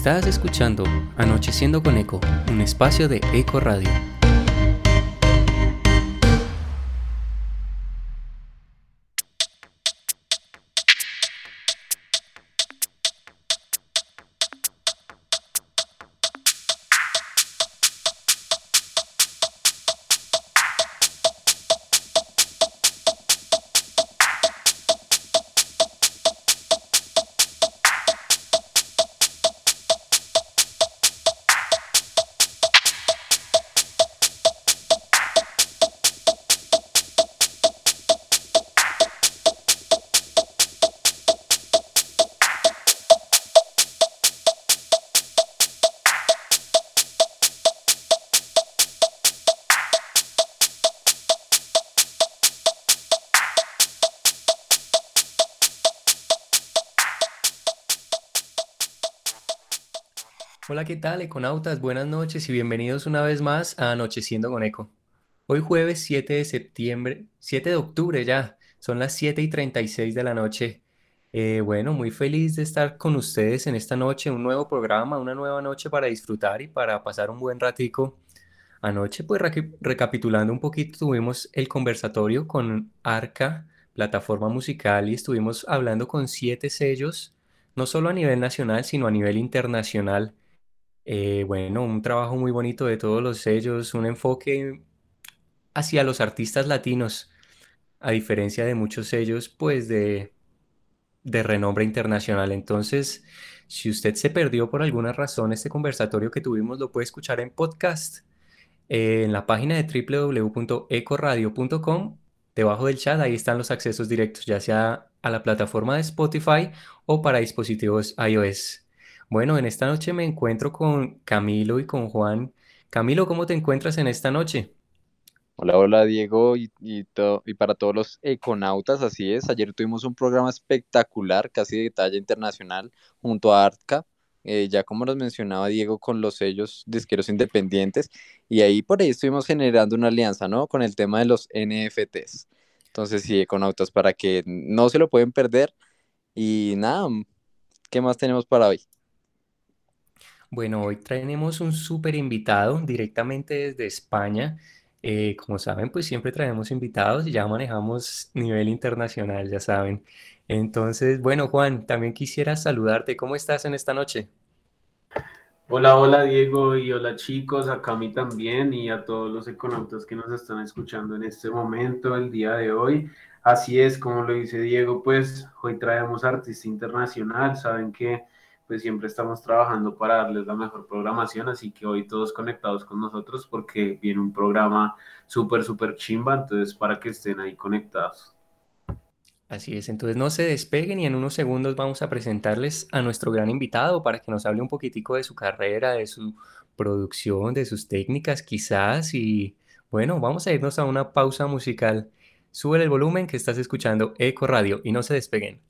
Estás escuchando Anocheciendo con Eco, un espacio de Eco Radio. ¿Qué tal, econautas? Buenas noches y bienvenidos una vez más a Anocheciendo con Eco. Hoy jueves 7 de septiembre, 7 de octubre ya, son las 7 y 36 de la noche. Eh, bueno, muy feliz de estar con ustedes en esta noche, un nuevo programa, una nueva noche para disfrutar y para pasar un buen ratico. Anoche, pues recapitulando un poquito, tuvimos el conversatorio con Arca, plataforma musical, y estuvimos hablando con siete sellos, no solo a nivel nacional, sino a nivel internacional eh, bueno, un trabajo muy bonito de todos los sellos, un enfoque hacia los artistas latinos, a diferencia de muchos sellos, pues de, de renombre internacional. Entonces, si usted se perdió por alguna razón este conversatorio que tuvimos, lo puede escuchar en podcast eh, en la página de www.ecoradio.com. Debajo del chat, ahí están los accesos directos, ya sea a la plataforma de Spotify o para dispositivos iOS. Bueno, en esta noche me encuentro con Camilo y con Juan. Camilo, ¿cómo te encuentras en esta noche? Hola, hola Diego y, y, y para todos los econautas, así es. Ayer tuvimos un programa espectacular, casi de talla internacional, junto a Arca, eh, ya como nos mencionaba Diego, con los sellos disqueros independientes, y ahí por ahí estuvimos generando una alianza, ¿no? Con el tema de los NFTs. Entonces, sí, econautas, para que no se lo pueden perder. Y nada, ¿qué más tenemos para hoy? Bueno, hoy tenemos un súper invitado directamente desde España. Eh, como saben, pues siempre traemos invitados y ya manejamos nivel internacional, ya saben. Entonces, bueno, Juan, también quisiera saludarte. ¿Cómo estás en esta noche? Hola, hola Diego y hola chicos, a mí también y a todos los econautas que nos están escuchando en este momento, el día de hoy. Así es, como lo dice Diego, pues hoy traemos artista internacional, saben que pues siempre estamos trabajando para darles la mejor programación, así que hoy todos conectados con nosotros porque viene un programa súper, súper chimba, entonces para que estén ahí conectados. Así es, entonces no se despeguen y en unos segundos vamos a presentarles a nuestro gran invitado para que nos hable un poquitico de su carrera, de su producción, de sus técnicas quizás y bueno, vamos a irnos a una pausa musical. Sube el volumen que estás escuchando Eco Radio y no se despeguen.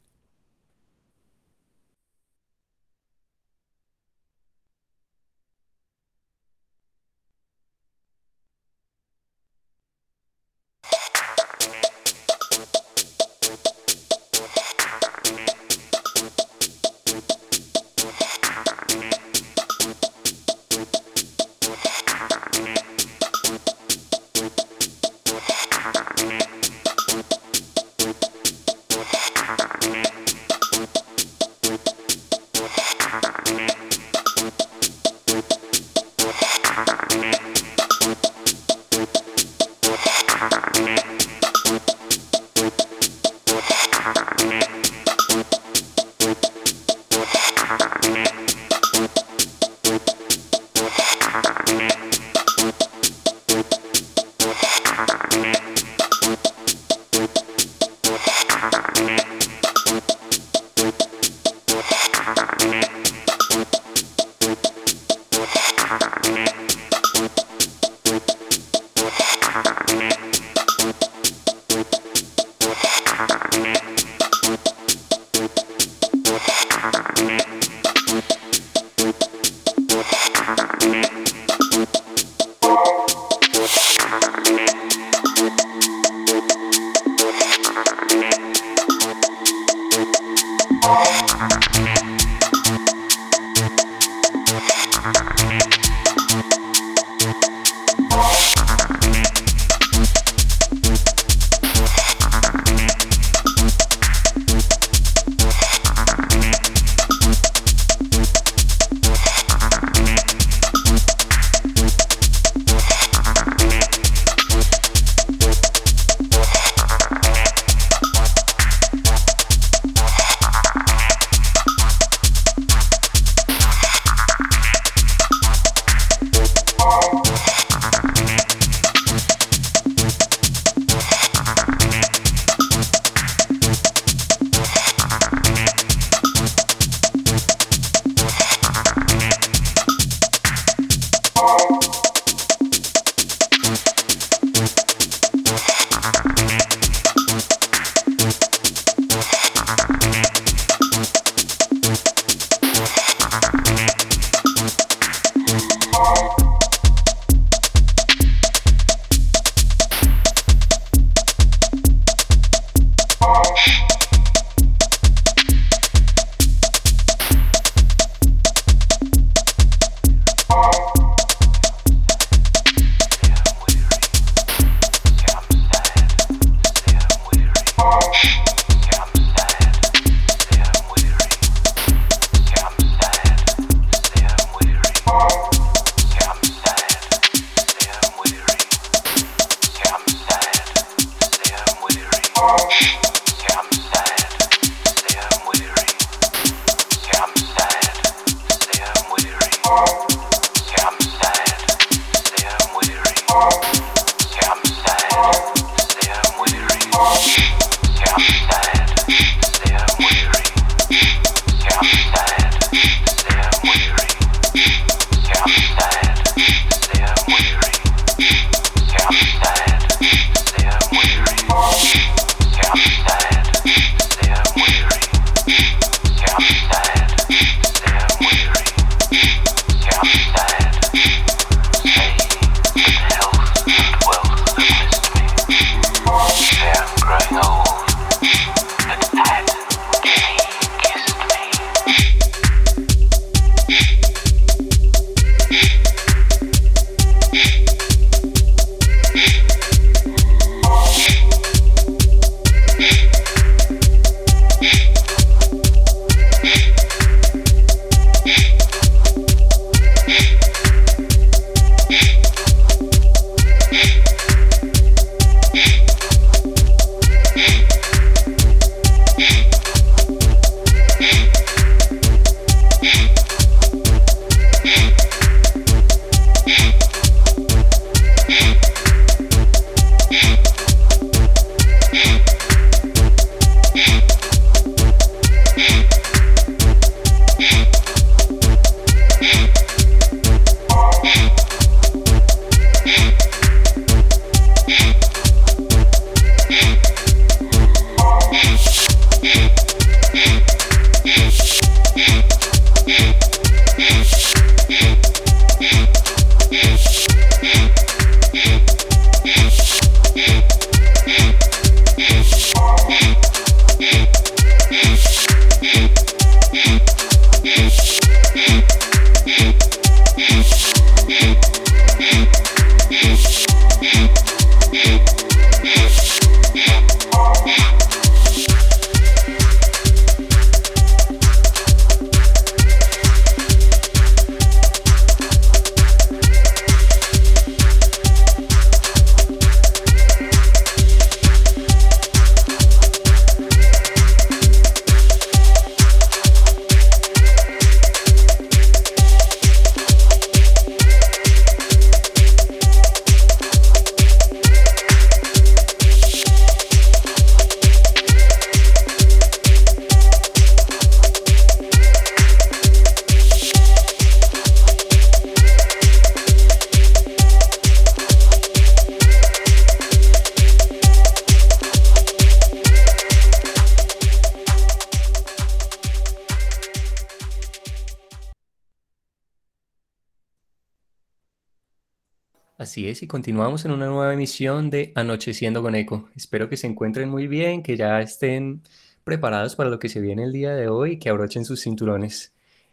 Así es, y continuamos en una nueva emisión de Anocheciendo con Eco. Espero que se encuentren muy bien, que ya estén preparados para lo que se viene el día de hoy, que abrochen sus cinturones.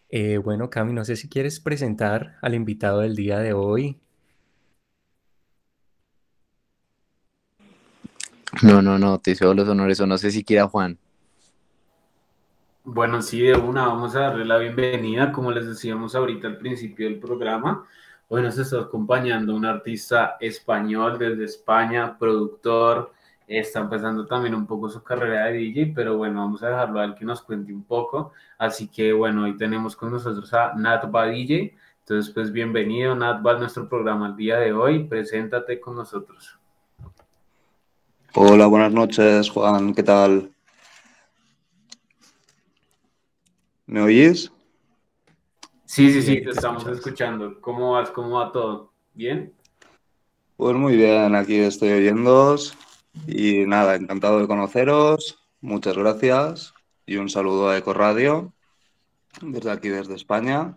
Eh, bueno, Cami, no sé si quieres presentar al invitado del día de hoy. No, no, no, te hizo los honores, o no sé si quiera Juan. Bueno, sí, de una, vamos a darle la bienvenida, como les decíamos ahorita al principio del programa. Hoy nos está acompañando un artista español desde España, productor, está empezando también un poco su carrera de DJ, pero bueno, vamos a dejarlo a él que nos cuente un poco. Así que bueno, hoy tenemos con nosotros a Natba DJ. Entonces, pues bienvenido Natba a nuestro programa el día de hoy. Preséntate con nosotros. Hola, buenas noches, Juan. ¿Qué tal? ¿Me oyes? Sí, sí, sí, te, estamos escuchando. ¿Cómo vas? ¿Cómo va todo? ¿Bien? Pues muy bien, aquí estoy oyéndoos y nada, encantado de conoceros. Muchas gracias y un saludo a Eco Radio desde aquí, desde España.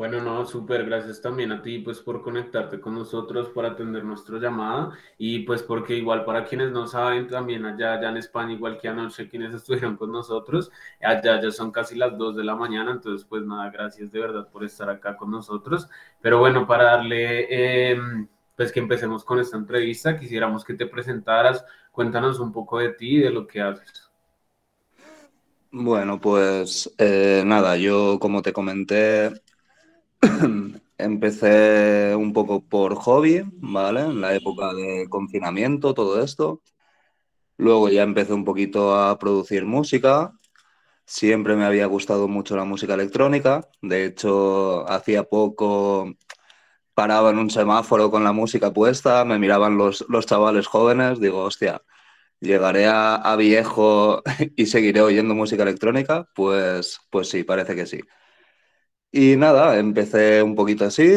Bueno, no, súper, gracias también a ti pues por conectarte con nosotros, por atender nuestra llamada y pues porque igual para quienes no saben también allá, allá en España, igual que anoche quienes estuvieron con nosotros, allá ya son casi las 2 de la mañana, entonces pues nada, gracias de verdad por estar acá con nosotros. Pero bueno, para darle, em, pues que empecemos con esta entrevista, quisiéramos que te presentaras, cuéntanos un poco de ti y de lo que haces. Bueno, pues eh, nada, yo como te comenté, Empecé un poco por hobby, ¿vale? En la época de confinamiento, todo esto. Luego ya empecé un poquito a producir música. Siempre me había gustado mucho la música electrónica. De hecho, hacía poco paraba en un semáforo con la música puesta, me miraban los, los chavales jóvenes, digo, hostia, ¿Llegaré a, viejo y seguiré oyendo música electrónica? Pues, pues sí, parece que sí. Y nada, empecé un poquito así,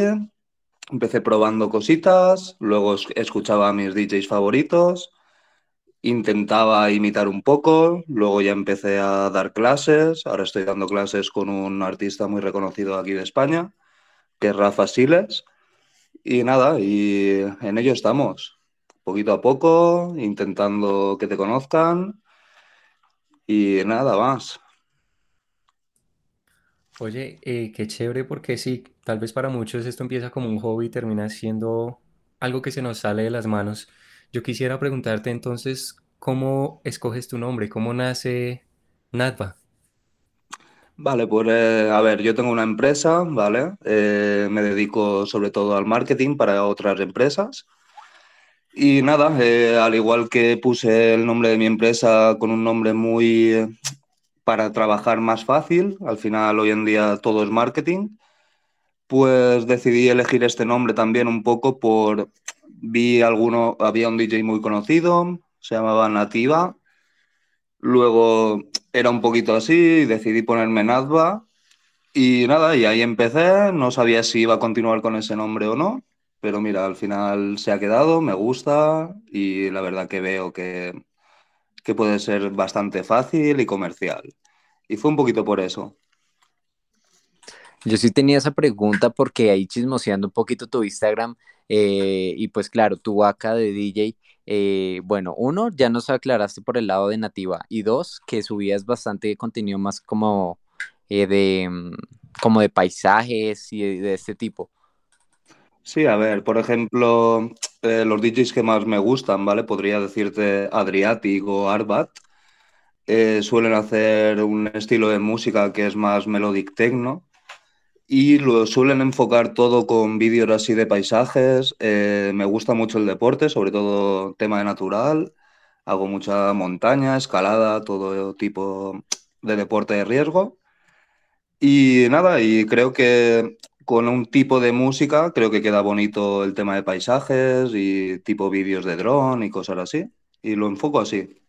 empecé probando cositas, luego escuchaba a mis DJs favoritos, intentaba imitar un poco, luego ya empecé a dar clases, ahora estoy dando clases con un artista muy reconocido aquí de España, que es Rafa Siles, y nada, y en ello estamos, poquito a poco, intentando que te conozcan, y nada más. Oye, eh, qué chévere porque sí, tal vez para muchos esto empieza como un hobby y termina siendo algo que se nos sale de las manos. Yo quisiera preguntarte entonces, ¿cómo escoges tu nombre? ¿Cómo nace Nadva? Vale, pues eh, a ver, yo tengo una empresa, ¿vale? Eh, me dedico sobre todo al marketing para otras empresas. Y nada, eh, al igual que puse el nombre de mi empresa con un nombre muy para trabajar más fácil, al final hoy en día todo es marketing, pues decidí elegir este nombre también un poco por vi alguno, había un DJ muy conocido, se llamaba Nativa. Luego era un poquito así, decidí ponerme Nadva. Y nada, y ahí empecé. No sabía si iba a continuar con ese nombre o no, pero mira, al final se ha quedado, me gusta y la verdad que veo que, que puede ser bastante fácil y comercial. Y fue un poquito por eso. Yo sí tenía esa pregunta porque ahí chismoseando un poquito tu Instagram eh, y pues claro, tu vaca de DJ, eh, bueno, uno, ya nos aclaraste por el lado de nativa y dos, que subías bastante contenido más como eh, de, mm, como de paisajes y de, este tipo. Sí, a ver, por ejemplo, los DJs que más me gustan, ¿vale? Podría decirte Adriatic o Arbat. suelen hacer un estilo de música que es más melodic techno y lo suelen enfocar todo con vídeos así de paisajes. Eh, me gusta mucho el deporte, sobre todo tema de natural. Hago mucha montaña, escalada, todo tipo de deporte de riesgo. Y nada, y creo que con un tipo de música creo que queda bonito el tema de paisajes y tipo vídeos de dron y cosas así. Y lo enfoco así.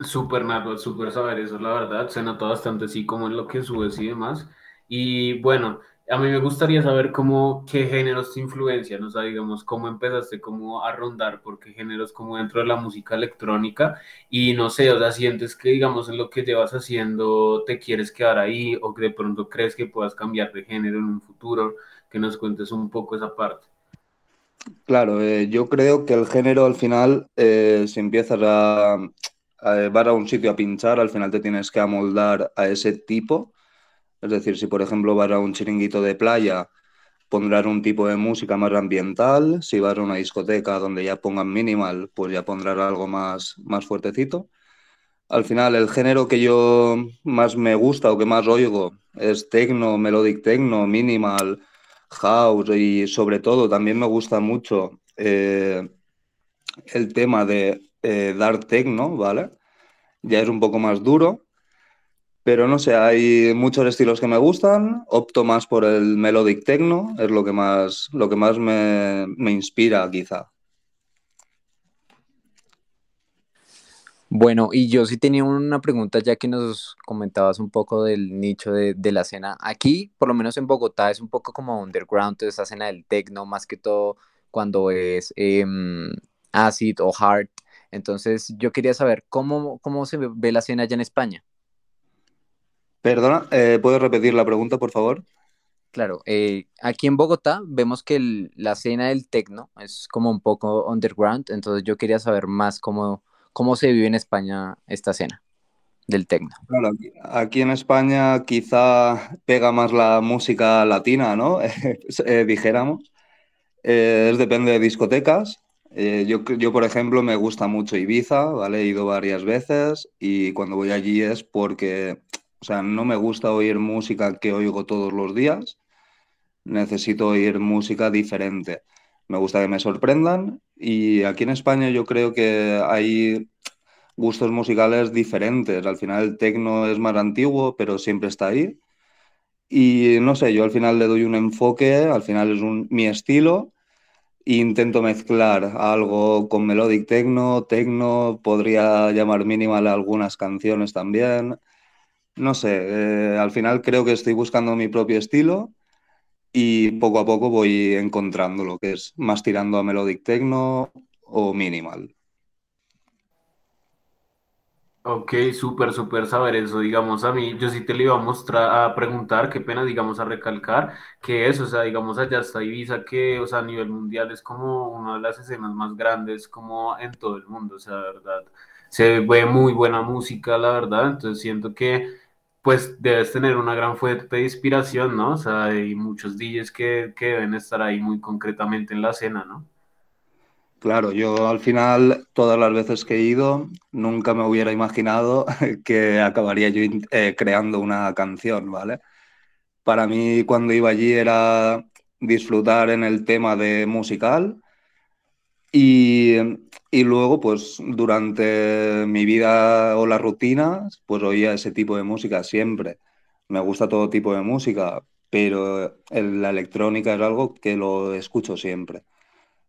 Súper nada, súper saber eso, la verdad. Se nota bastante así como en lo que subes y demás. Y bueno, a mí me gustaría saber cómo, qué géneros te influencian, o sea, digamos, cómo empezaste como a rondar, por qué géneros como dentro de la música electrónica y no sé, o sea, sientes que digamos en lo que llevas haciendo te quieres quedar ahí o que de pronto crees que puedas cambiar de género en un futuro, que nos cuentes un poco esa parte. Claro, eh, yo creo que el género al final, eh, si empiezas a, eh, vas a un sitio a pinchar, al final te tienes que amoldar a ese tipo. Es decir, si por ejemplo vas a un chiringuito de playa, pondrán un tipo de música más ambiental. Si vas a una discoteca donde ya pongan minimal, pues ya pondrán algo más, más fuertecito. Al final, el género que yo más me gusta o que más oigo es techno, melodic techno, minimal, house y sobre todo también me gusta mucho eh, el tema de eh, dark techno, ¿vale? Ya es un poco más duro, pero no sé, hay muchos estilos que me gustan, opto más por el melodic techno, es lo que más, lo que más me, inspira quizá. Bueno, y yo sí tenía una pregunta ya que nos comentabas un poco del nicho de, la escena. Aquí, por lo menos en Bogotá, es un poco como underground, toda esa escena del techno, más que todo cuando es em, acid o hard. Entonces, yo quería saber cómo, cómo se ve la escena allá en España. Perdona, eh, ¿puedes repetir la pregunta, por favor? Claro, eh, aquí en Bogotá vemos que la escena del tecno es como un poco underground, entonces yo quería saber más cómo, cómo se vive en España esta escena del tecno. Claro, aquí, en España quizá pega más la música latina, ¿no? Eh, dijéramos. depende de discotecas. Eh, yo, yo, por ejemplo, me gusta mucho Ibiza, ¿vale? He ido varias veces y cuando voy allí es porque, o sea, no me gusta oír música que oigo todos los días, necesito oír música diferente. Me gusta que me sorprendan y aquí en España yo creo que hay gustos musicales diferentes. Al final el tecno es más antiguo, pero siempre está ahí. Y no sé, yo al final le doy un enfoque, al final es un, mi estilo intento mezclar algo con melodic techno, techno, podría llamar minimal algunas canciones también. No sé, eh, al final creo que estoy buscando mi propio estilo y poco a poco voy encontrando lo que es más tirando a melodic techno o minimal. Ok, súper, súper saber eso. Digamos, a mí, yo sí te lo iba a mostrar, a preguntar, qué pena, digamos, a recalcar, que eso, o sea, digamos, allá está Ibiza, que, o sea, a nivel mundial es como una de las escenas más grandes, como en todo el mundo, o sea, la verdad, se ve muy buena música, la verdad, entonces siento que, pues, debes tener una gran fuente de inspiración, ¿no? O sea, hay muchos DJs que, que deben estar ahí muy concretamente en la escena, ¿no? Claro, yo al final, todas las veces que he ido, nunca me hubiera imaginado que acabaría yo eh, creando una canción, ¿vale? Para mí, cuando iba allí era disfrutar en el tema de musical y, y luego, pues durante mi vida o las rutinas, pues oía ese tipo de música siempre. Me gusta todo tipo de música, pero la electrónica es algo que lo escucho siempre.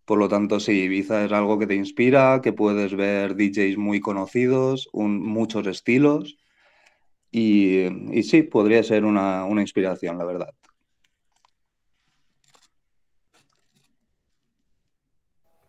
Por lo tanto, sí, Ibiza es algo que te inspira, que puedes ver DJs muy conocidos, muchos estilos. Y, sí, podría ser una, una inspiración, la verdad.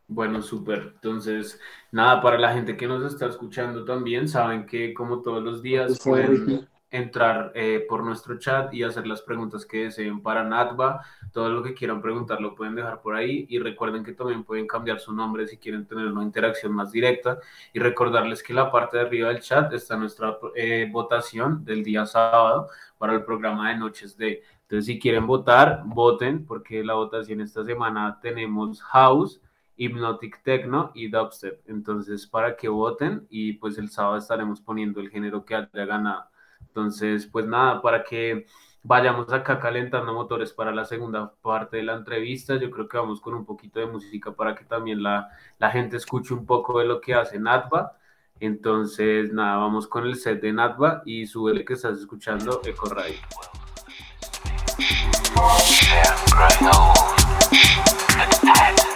Bueno, súper. Entonces, nada, para la gente que nos está escuchando también, saben que como todos los días pueden entrar eh, por nuestro chat y hacer las preguntas que deseen para Natva. Todo lo que quieran preguntar lo pueden dejar por ahí y recuerden que también pueden cambiar su nombre si quieren tener una interacción más directa y recordarles que la parte de arriba del chat está nuestra eh, votación del día sábado para el programa de Noches de. Entonces, si quieren votar, voten porque la votación esta semana tenemos House. Hypnotic Techno y Dubstep. Entonces, para que voten y pues el sábado estaremos poniendo el género que haya ganado. Entonces, pues nada, para que vayamos acá calentando motores para la segunda parte de la entrevista, yo creo que vamos con un poquito de música para que también la, la gente escuche un poco de lo que hace Natva. Entonces, nada, vamos con el set de Natva y su el que estás escuchando, Eco Radio. Yeah,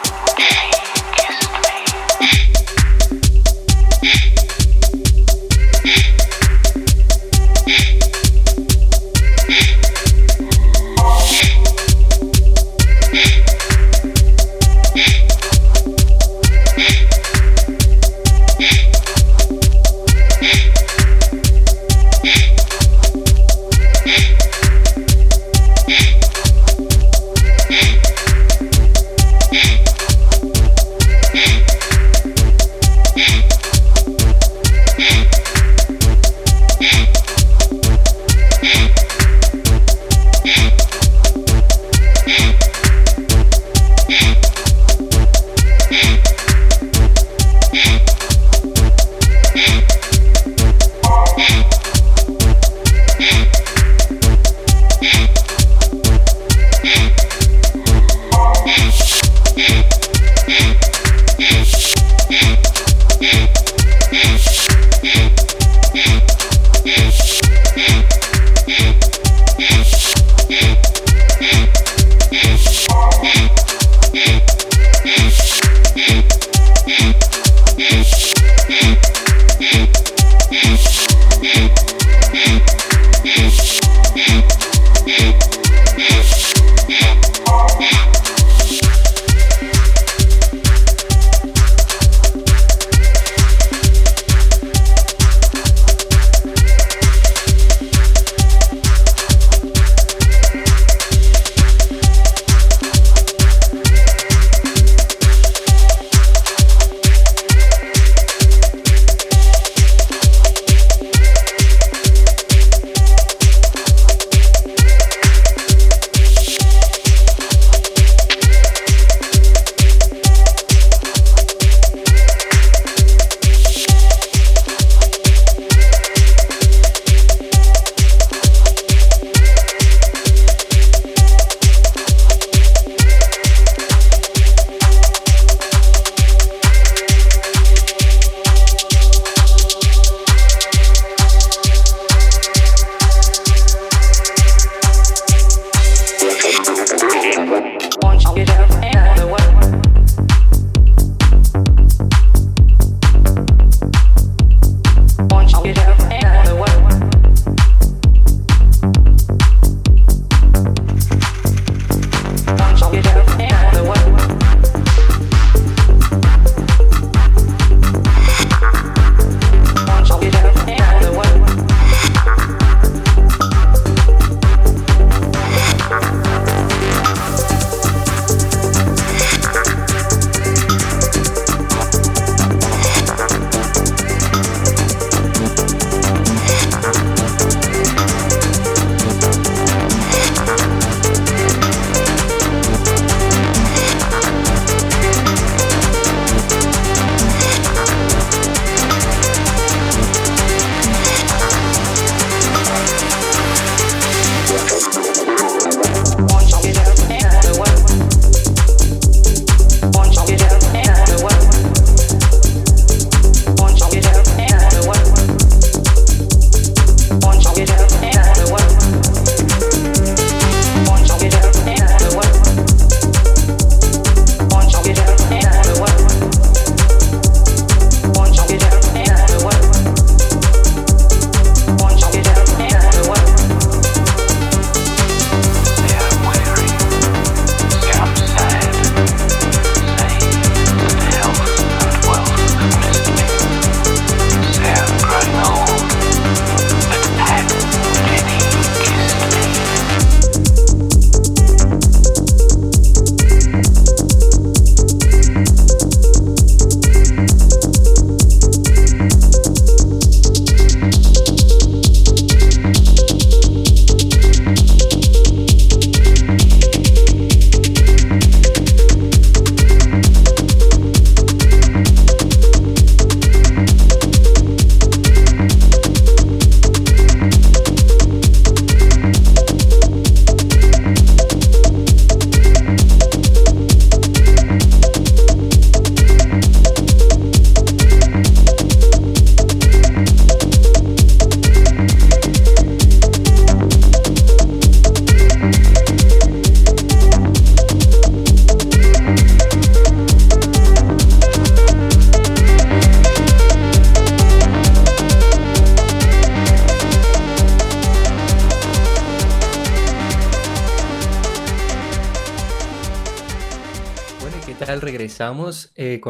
Regresamos eh.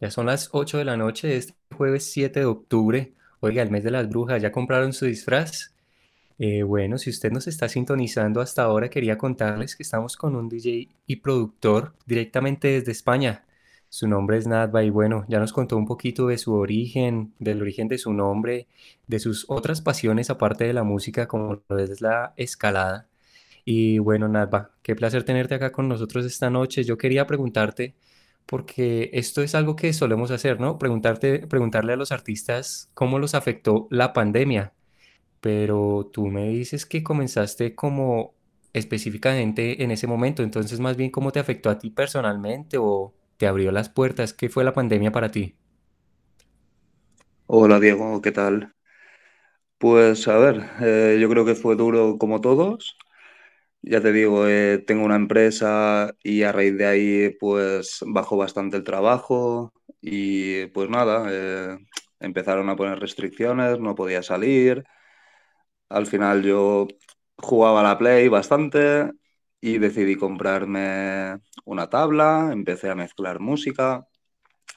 Ya son las 8 de la noche de este jueves 7 de octubre. Oiga, el mes de las brujas, ¿ya compraron su disfraz? Eh, bueno, si usted nos está sintonizando hasta ahora, quería contarles que estamos con un DJ y productor directamente desde España. Su nombre es Nadva y bueno, ya nos contó un poquito de su origen, del origen de su nombre, de sus otras pasiones aparte de la música como lo es la escalada. Y bueno, Nadva, qué placer tenerte acá con nosotros esta noche. Yo quería preguntarte, porque esto es algo que solemos hacer, ¿no? Preguntarte, preguntarle a los artistas cómo los afectó la pandemia. Pero tú me dices que comenzaste como específicamente en ese momento, entonces más bien cómo te afectó a ti personalmente o te abrió las puertas? ¿Qué fue la pandemia para ti? Hola Diego, ¿qué tal? Pues a ver, eh, yo creo que fue duro como todos. Ya te digo, eh, tengo una empresa y a raíz de ahí pues bajó bastante el trabajo y pues nada, eh, empezaron a poner restricciones, no podía salir. Al final yo jugaba a la Play bastante y decidí comprarme una tabla, empecé a mezclar música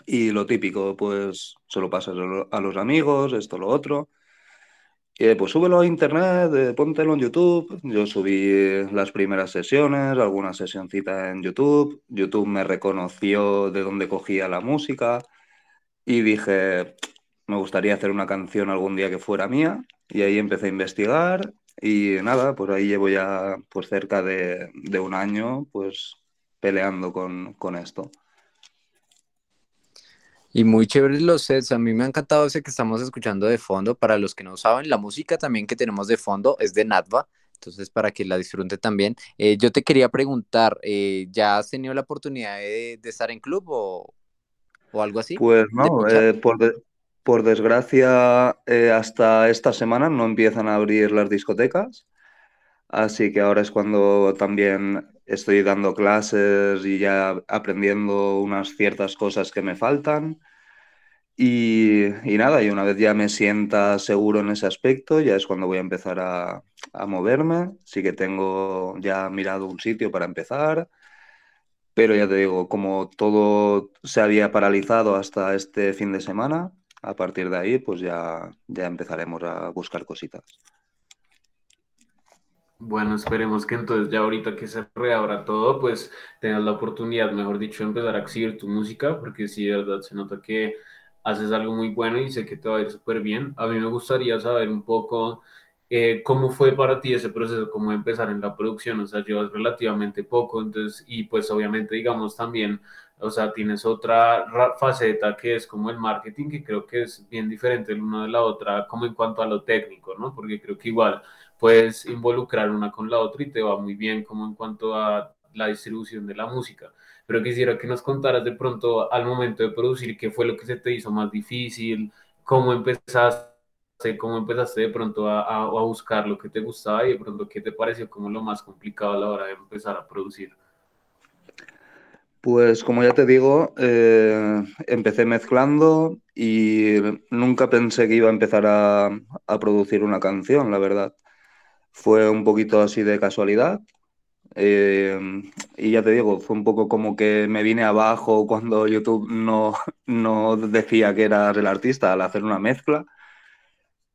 y lo típico, pues se lo pasas a los amigos, esto, lo otro. Y pues súbelo a internet, eh, póntelo en YouTube. Yo subí las primeras sesiones, alguna sesioncita en YouTube. YouTube me reconoció de dónde cogía la música y dije, me gustaría hacer una canción algún día que fuera mía. Y ahí empecé a investigar y nada, pues ahí llevo ya pues cerca de, un año pues peleando con, esto. Y muy chéveres los sets, a mí me ha encantado ese que estamos escuchando de fondo. Para los que no saben, la música también que tenemos de fondo es de Natva, entonces para que la disfrute también. Eh, yo te quería preguntar, eh, ¿ya has tenido la oportunidad de, estar en club o, algo así? Pues no, eh, por, por desgracia, eh, hasta esta semana no empiezan a abrir las discotecas, así que ahora es cuando también estoy dando clases y ya aprendiendo unas ciertas cosas que me faltan. Y, nada, y una vez ya me sienta seguro en ese aspecto, ya es cuando voy a empezar a, moverme. Sí que tengo ya mirado un sitio para empezar, pero ya te digo, como todo se había paralizado hasta este fin de semana, a partir de ahí, pues ya, ya empezaremos a buscar cositas. Bueno, esperemos que entonces ya ahorita que se reabra todo, pues tengas la oportunidad, mejor dicho, de empezar a exhibir tu música, porque sí, de verdad se nota que haces algo muy bueno y sé que te va a ir súper bien. A mí me gustaría saber un poco eh, ¿cómo fue para ti ese proceso? ¿Cómo empezar en la producción? O sea, llevas relativamente poco, entonces, y pues obviamente, digamos, también, o sea, tienes otra faceta que es como el marketing, que creo que es bien diferente el uno de la otra, como en cuanto a lo técnico, ¿no? Porque creo que igual puedes involucrar una con la otra y te va muy bien como en cuanto a la distribución de la música. Pero quisiera que nos contaras de pronto al momento de producir qué fue lo que se te hizo más difícil, cómo empezaste cómo empezaste de pronto a, a, buscar lo que te gustaba y de pronto qué te pareció como lo más complicado a la hora de empezar a producir. Pues como ya te digo, eh, empecé mezclando y nunca pensé que iba a empezar a, a, producir una canción, la verdad. Fue un poquito así de casualidad. Eh, y ya te digo, fue un poco como que me vine abajo cuando YouTube no, no decía que eras el artista al hacer una mezcla.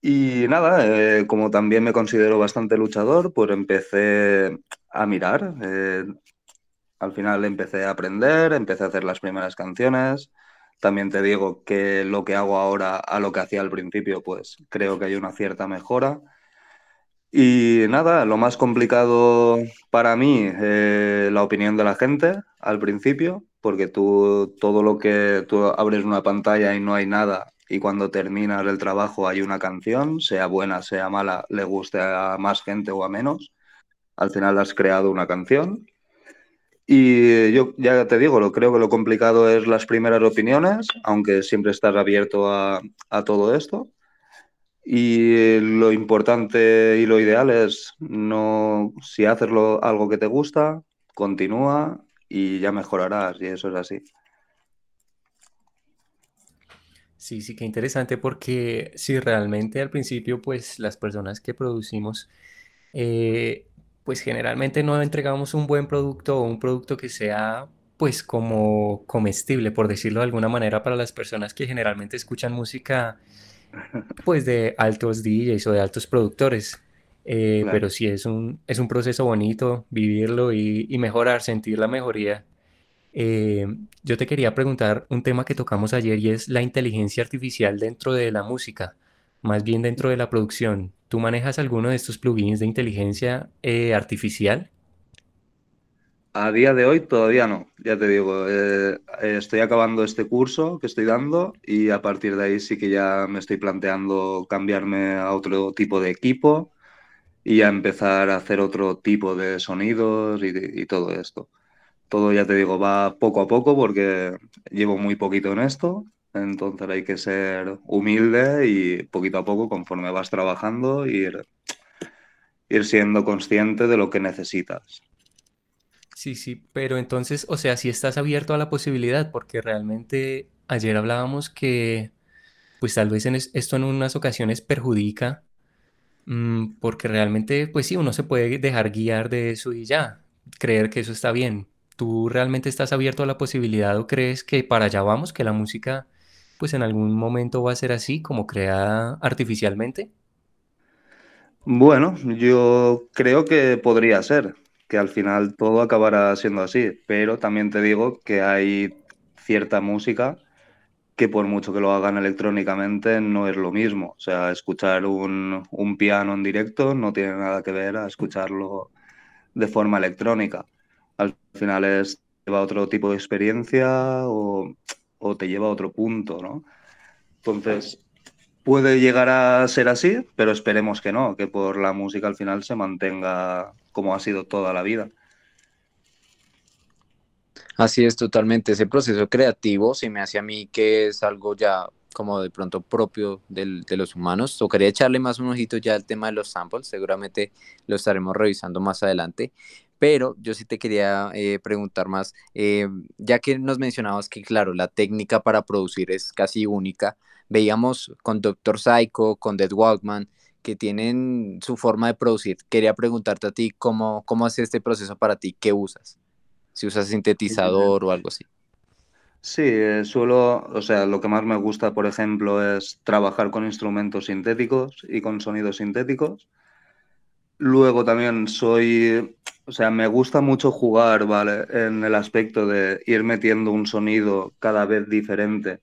Y nada, eh, como también me considero bastante luchador, pues empecé a mirar. Eh, al final empecé a aprender, empecé a hacer las primeras canciones. También te digo que lo que hago ahora a lo que hacía al principio, pues creo que hay una cierta mejora. Y nada, lo más complicado para mí, eh, la opinión de la gente al principio, porque tú todo lo que tú abres una pantalla y no hay nada, y cuando terminas el trabajo hay una canción, sea buena, sea mala, le guste a más gente o a menos, al final has creado una canción. Y yo ya te digo, lo creo que lo complicado es las primeras opiniones, aunque siempre estás abierto a, a todo esto. Y lo importante y lo ideal es no si haces algo que te gusta, continúa y ya mejorarás, y eso es así. Sí, sí, qué interesante porque si realmente al principio pues las personas que producimos eh, pues generalmente no entregamos un buen producto o un producto que sea pues como comestible, por decirlo de alguna manera, para las personas que generalmente escuchan música pues de altos DJs o de altos productores. Eh, pero sí es un, es un proceso bonito vivirlo y, mejorar, sentir la mejoría. Eh, yo te quería preguntar un tema que tocamos ayer y es la inteligencia artificial dentro de la música, más bien dentro de la producción. ¿Tú manejas alguno de estos plugins de inteligencia eh, artificial? A día de hoy todavía no, ya te digo, eh, estoy acabando este curso que estoy dando y a partir de ahí sí que ya me estoy planteando cambiarme a otro tipo de equipo y a empezar a hacer otro tipo de sonidos y, todo esto. Todo, ya te digo, va poco a poco porque llevo muy poquito en esto, entonces hay que ser humilde y poquito a poco, conforme vas trabajando, ir, ir siendo consciente de lo que necesitas. Sí, sí, pero entonces, o sea, si estás abierto a la posibilidad, porque realmente ayer hablábamos que, pues tal vez en esto en unas ocasiones perjudica, mm, porque realmente, pues sí, uno se puede dejar guiar de eso y ya, creer que eso está bien. ¿Tú realmente estás abierto a la posibilidad o crees que para allá vamos, que la música, pues en algún momento va a ser así, como creada artificialmente? Bueno, yo creo que podría ser que al final todo acabará siendo así, pero también te digo que hay cierta música que por mucho que lo hagan electrónicamente no es lo mismo. O sea, escuchar un, piano en directo no tiene nada que ver a escucharlo de forma electrónica. Al final es lleva otro tipo de experiencia o, o te lleva a otro punto, ¿no? Entonces, puede llegar a ser así, pero esperemos que no, que por la música al final se mantenga como ha sido toda la vida. Así es, totalmente. Ese proceso creativo se me hace a mí que es algo ya como de pronto propio de los humanos. Tocaría echarle más un ojito ya al tema de los samples, seguramente lo estaremos revisando más adelante. Pero yo sí te quería eh, preguntar más, eh, ya que nos mencionabas que, claro, la técnica para producir es casi única. Veíamos con Doctor Psycho, con Dead Walkman, que tienen su forma de producir. Quería preguntarte a ti cómo, cómo hace este proceso para ti, qué usas, si usas sintetizador o algo así. Sí, eh, suelo, o sea, lo que más me gusta, por ejemplo, es trabajar con instrumentos sintéticos y con sonidos sintéticos. Luego también soy, o sea, me gusta mucho jugar, ¿vale? En el aspecto de ir metiendo un sonido cada vez diferente,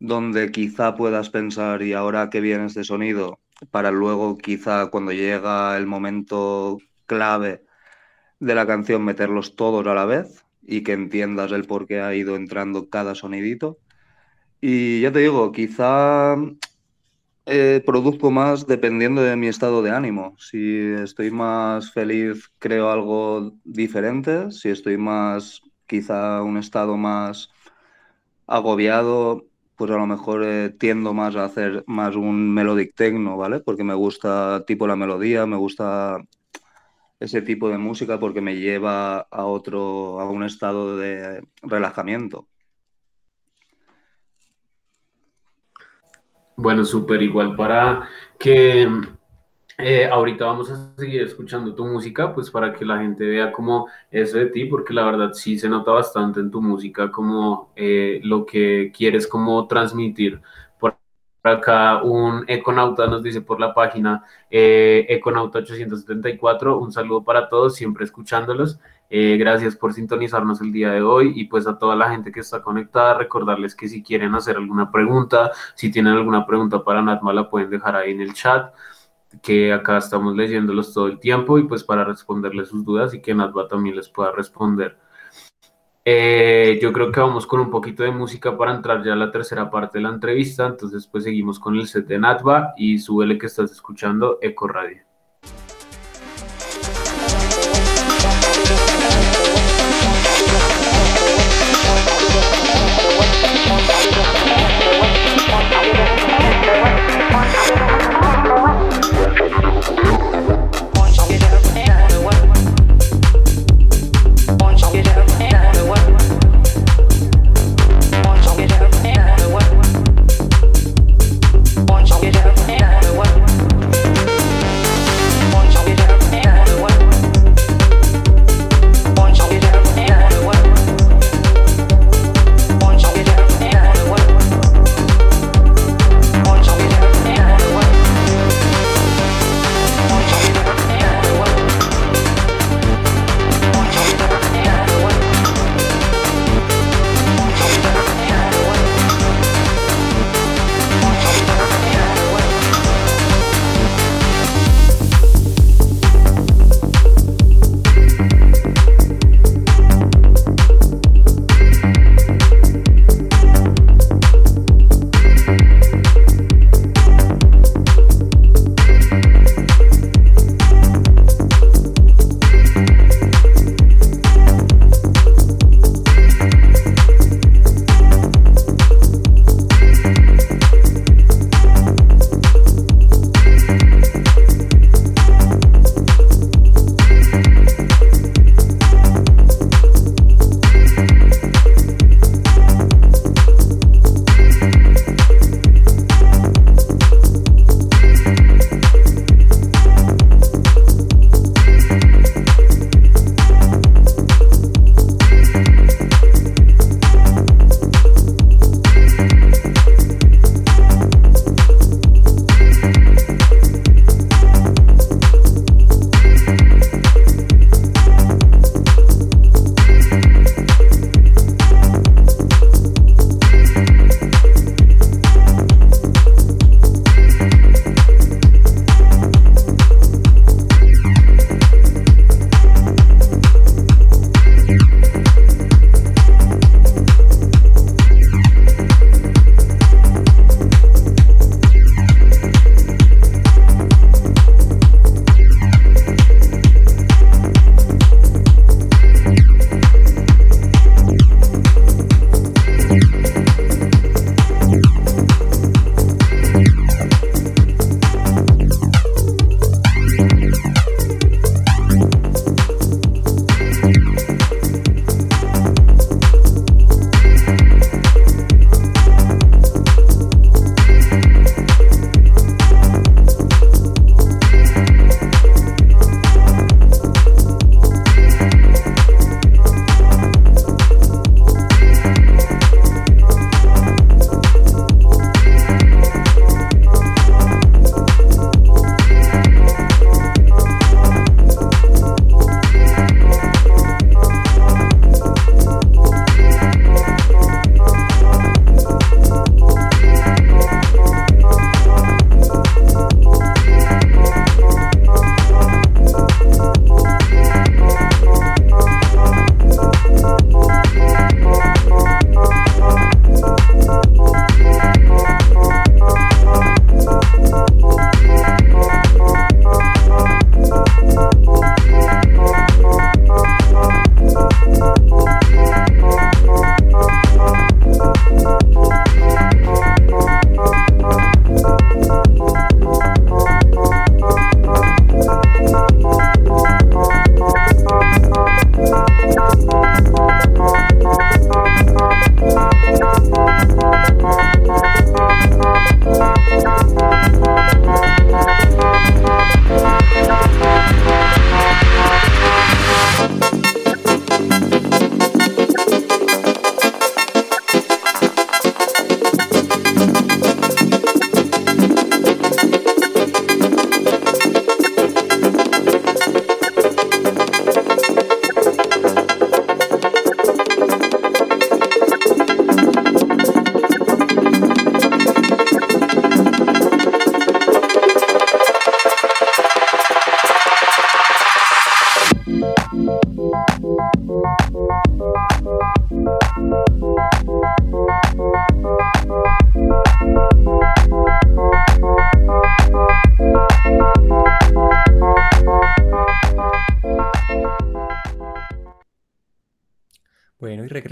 donde quizá puedas pensar, ¿y ahora qué viene este sonido? para luego quizá cuando llega el momento clave de la canción meterlos todos a la vez y que entiendas el por qué ha ido entrando cada sonidito. Y ya te digo, quizá eh, produzco más dependiendo de mi estado de ánimo. Si estoy más feliz, creo algo diferente. Si estoy más, quizá un estado más agobiado, pues a lo mejor eh, tiendo más a hacer más un melodic techno, ¿vale? Porque me gusta tipo la melodía, me gusta ese tipo de música porque me lleva a otro, a un estado de relajamiento. Bueno, súper igual para que eh, ahorita vamos a seguir escuchando tu música, pues para que la gente vea como eso de ti, porque la verdad sí se nota bastante en tu música como eh, lo que quieres como transmitir. Por acá un Econauta nos dice por la página eh, Econauta 874, un saludo para todos, siempre escuchándolos. gracias por sintonizarnos el día de hoy y pues a toda la gente que está conectada, recordarles que si quieren hacer alguna pregunta, si tienen alguna pregunta para Natma, la pueden dejar ahí en el chat que acá estamos leyéndolos todo el tiempo y pues para responderles sus dudas y que Natva también les pueda responder. Eh, yo creo que vamos con un poquito de música para entrar ya a la tercera parte de la entrevista, entonces pues seguimos con el set de Natva y súbele que estás escuchando Eco Radio.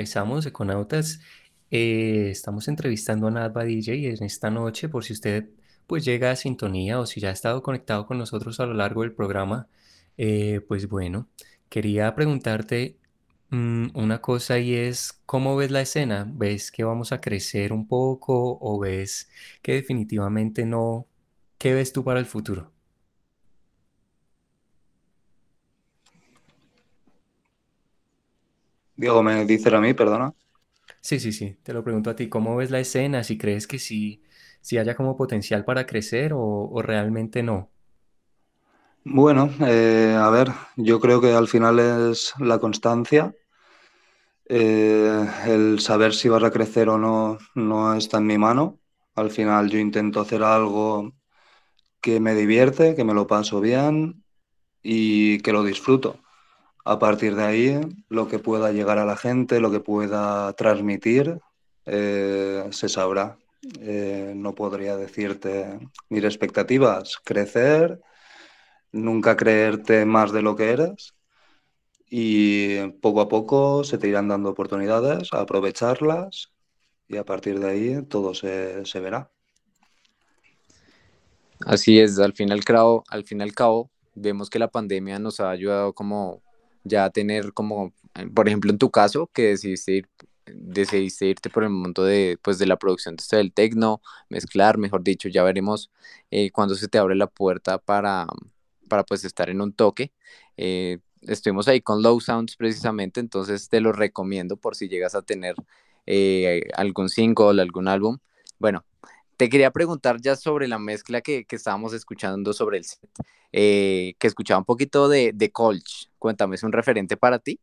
Regresamos, Econautas. Eh, estamos entrevistando a Nadva DJ en esta noche, por si usted pues llega a sintonía o si ya ha estado conectado con nosotros a lo largo del programa, eh, pues bueno, quería preguntarte mm, una cosa y es, ¿cómo ves la escena? ¿Ves que vamos a crecer un poco o ves que definitivamente no? ¿Qué ves tú para el futuro? Diego, me dice a mí, perdona. Sí, sí, sí, te lo pregunto a ti, ¿cómo ves la escena? Si crees que sí, si haya como potencial para crecer o, o realmente no. Bueno, eh, a ver, yo creo que al final es la constancia. Eh, el saber si vas a crecer o no no está en mi mano. Al final yo intento hacer algo que me divierte, que me lo paso bien y que lo disfruto. A partir de ahí, lo que pueda llegar a la gente, lo que pueda transmitir, eh, se sabrá. Eh, no podría decirte mis expectativas, crecer, nunca creerte más de lo que eres y poco a poco se te irán dando oportunidades, aprovecharlas y a partir de ahí todo se, se verá. Así es, al fin y al al fin al cabo, vemos que la pandemia nos ha ayudado como ya tener como, eh, por ejemplo, en tu caso, que decidiste, ir, decidiste irte por el mundo de, pues, de la producción de del tecno, mezclar, mejor dicho, ya veremos eh, cuando se te abre la puerta para, para pues estar en un toque. Eh, estuvimos ahí con Low Sounds precisamente, entonces te lo recomiendo por si llegas a tener eh, algún single, algún álbum. Bueno, te quería preguntar ya sobre la mezcla que, que estábamos escuchando sobre el set, eh, que escuchaba un poquito de, de Colch. Cuéntame, ¿es un referente para ti?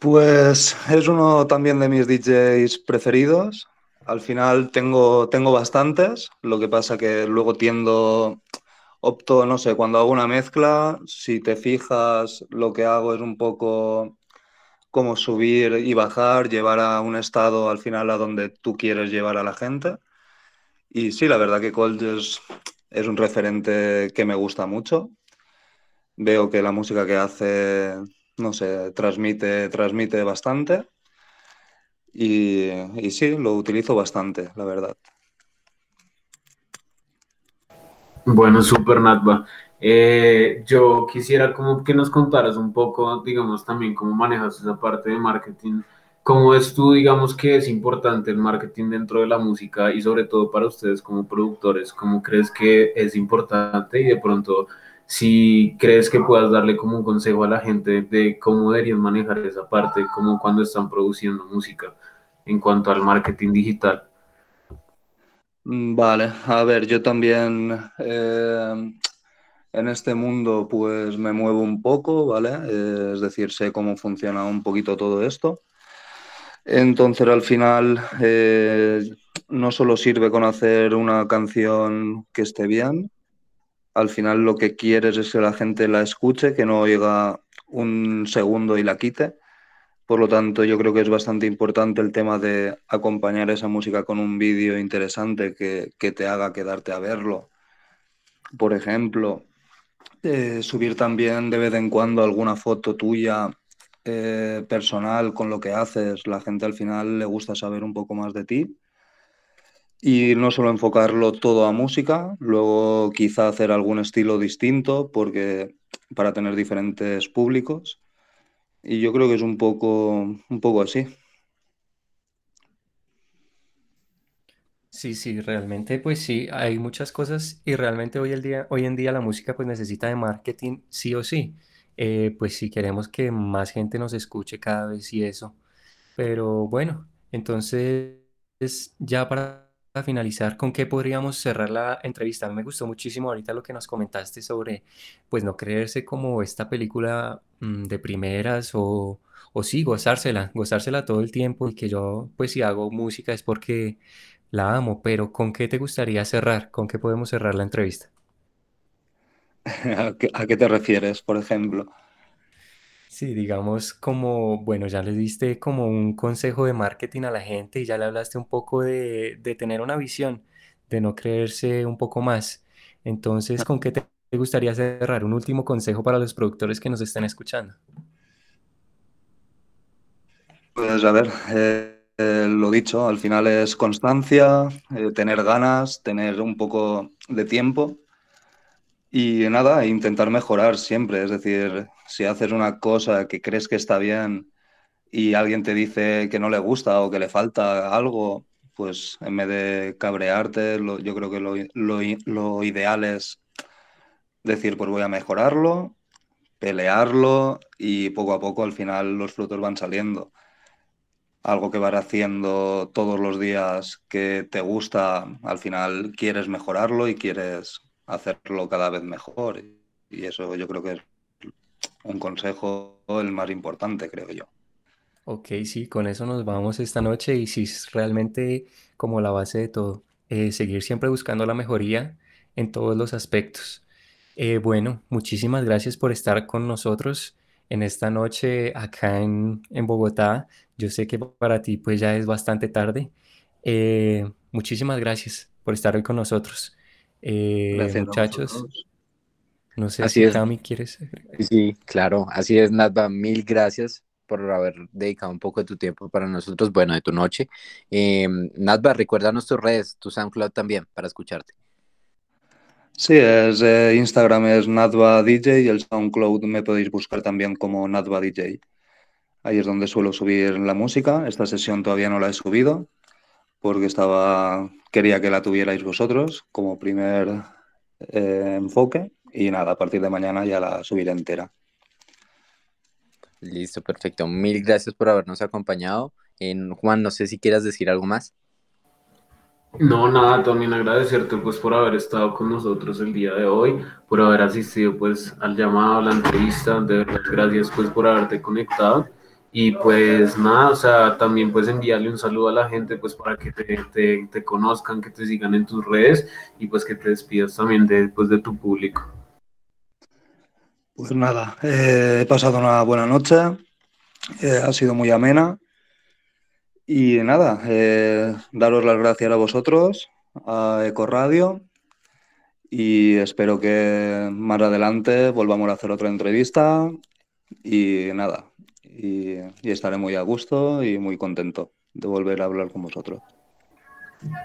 Pues es uno también de mis DJs preferidos. Al final tengo, tengo bastantes, lo que pasa que luego tiendo, opto, no sé, cuando hago una mezcla, si te fijas, lo que hago es un poco como subir y bajar, llevar a un estado al final a donde tú quieres llevar a la gente. Y sí, la verdad que Cold es, es un referente que me gusta mucho. Veo que la música que hace, no sé, transmite, transmite bastante. Y, y sí, lo utilizo bastante, la verdad. Bueno, super Natva. Eh, yo quisiera como que nos contaras un poco, digamos, también cómo manejas esa parte de marketing ¿Cómo es tú, digamos, que es importante el marketing dentro de la música y sobre todo para ustedes como productores? ¿Cómo crees que es importante y de pronto si crees que puedas darle como un consejo a la gente de cómo deberían manejar esa parte, como cuando están produciendo música en cuanto al marketing digital? Mm, vale, a ver, yo también eh, en este mundo pues me muevo un poco, ¿vale? Eh, es decir, sé cómo funciona un poquito todo esto. Entonces al final eh, no solo sirve con hacer una canción que esté bien, al final lo que quieres es que la gente la escuche, que no oiga un segundo y la quite. Por lo tanto, yo creo que es bastante importante el tema de acompañar esa música con un vídeo interesante que, que, te haga quedarte a verlo. Por ejemplo, eh, subir también de vez en cuando alguna foto tuya eh, personal con lo que haces, la gente al final le gusta saber un poco más de ti. Y no solo enfocarlo todo a música, luego quizá hacer algún estilo distinto porque para tener diferentes públicos. Y yo creo que es un poco, un poco así. Sí, sí, realmente pues sí, hay muchas cosas y realmente hoy, el día, hoy en día la música pues necesita de marketing sí o sí. Eh, pues si queremos que más gente nos escuche cada vez y eso. Pero bueno, entonces ya para finalizar, ¿con qué podríamos cerrar la entrevista? A mí me gustó muchísimo ahorita lo que nos comentaste sobre, pues no creerse como esta película mm, de primeras o, o sí, gozársela, gozársela todo el tiempo y que yo, pues si hago música es porque la amo, pero ¿con qué te gustaría cerrar? ¿Con qué podemos cerrar la entrevista? ¿A ¿A qué te refieres, por ejemplo? Sí, digamos como, bueno, ya le diste como un consejo de marketing a la gente y ya le hablaste un poco de, de tener una visión, de no creerse un poco más. Entonces, ¿con qué te gustaría cerrar? Un último consejo para los productores que nos están escuchando. Pues a ver, eh, eh, lo dicho, al final es constancia, eh, tener ganas, tener un poco de tiempo y nada, intentar mejorar siempre. Es decir, si haces una cosa que crees que está bien y alguien te dice que no le gusta o que le falta algo, pues en vez de cabrearte, yo creo que lo, lo ideal es decir, pues voy a mejorarlo, pelearlo y poco a poco al final los frutos van saliendo. Algo que vas haciendo todos los días que te gusta, al final quieres mejorarlo y quieres hacerlo cada vez mejor. Y eso yo creo que es un consejo el más importante, creo yo. Ok, sí, con eso nos vamos esta noche y si es realmente como la base de todo, eh, seguir siempre buscando la mejoría en todos los aspectos. Eh, bueno, muchísimas gracias por estar con nosotros en esta noche acá en, Bogotá. Yo sé que para ti pues ya es bastante tarde. Eh, muchísimas gracias por estar hoy con nosotros. Gracias muchachos. No sé si Cami quieres. Sí, claro, así es, Natva, mil gracias por haber dedicado un poco de tu tiempo para nosotros, bueno, de tu noche. Eh, Natva, recuérdanos tus redes, tu SoundCloud también, para escucharte. Sí, es, eh, Instagram es Nadva DJ y el SoundCloud me podéis buscar también como Nadva DJ. Ahí es donde suelo subir la música. Esta sesión todavía no la he subido porque estaba quería que la tuvierais vosotros como primer eh, enfoque y nada, a partir de mañana ya la subiré entera. Listo, perfecto. Mil gracias por habernos acompañado. En, Juan, no sé si quieras decir algo más. No, nada, también agradecerte pues por haber estado con nosotros el día de hoy, por haber asistido pues al llamado, a la entrevista, de verdad gracias pues por haberte conectado y pues nada, o sea, también pues enviarle un saludo a la gente pues para que te, te, conozcan, que te sigan en tus redes y pues que te despidas también de, pues, de tu público. Pues nada, eh, he pasado una buena noche, eh, ha sido muy amena y nada, eh, daros las gracias a vosotros, a Ecoradio y espero que más adelante volvamos a hacer otra entrevista y nada, y estaré muy a gusto y muy contento de volver a hablar con vosotros.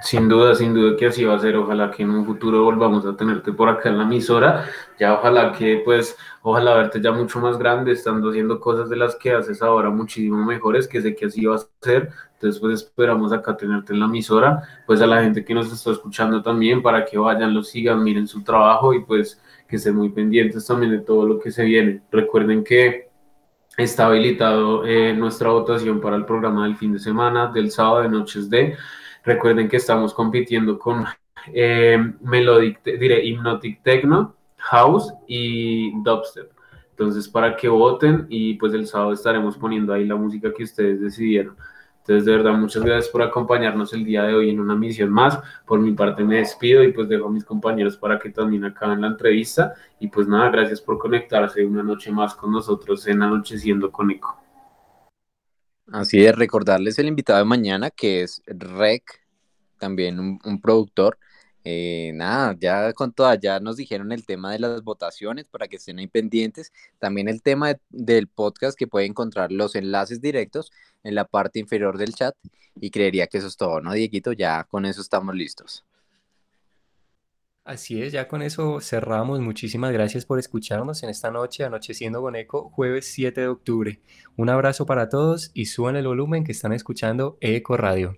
Sin duda, sin duda que así va a ser. Ojalá que en un futuro volvamos a tenerte por acá en la emisora. Ya ojalá que, pues, ojalá verte ya mucho más grande, estando haciendo cosas de las que haces ahora muchísimo mejores, que sé que así va a ser. Entonces, pues, esperamos acá tenerte en la emisora. Pues a la gente que nos está escuchando también, para que vayan, lo sigan, miren su trabajo y pues que estén muy pendientes también de todo lo que se viene. Recuerden que está habilitado eh, nuestra votación para el programa del fin de semana, del sábado de Noches de Recuerden que estamos compitiendo con eh, Melodic, diré, Hypnotic Techno, House y Dubstep. Entonces, para que voten y pues el sábado estaremos poniendo ahí la música que ustedes decidieron. Entonces, de verdad, muchas gracias por acompañarnos el día de hoy en una misión más. Por mi parte me despido y pues dejo a mis compañeros para que también acaben la entrevista. Y pues nada, gracias por conectarse una noche más con nosotros en Anocheciendo con Eco. Así es, recordarles el invitado de mañana que es Rec, también un, productor. Eh, nada, ya con todas, ya nos dijeron el tema de las votaciones para que estén ahí pendientes. También el tema del podcast que puede encontrar los enlaces directos en la parte inferior del chat. Y creería que eso es todo, ¿no, Dieguito? Ya con eso estamos listos. Así es, ya con eso cerramos. Muchísimas gracias por escucharnos en esta noche, Anocheciendo con Eco, jueves 7 de octubre. Un abrazo para todos y suban el volumen que están escuchando Eco Radio.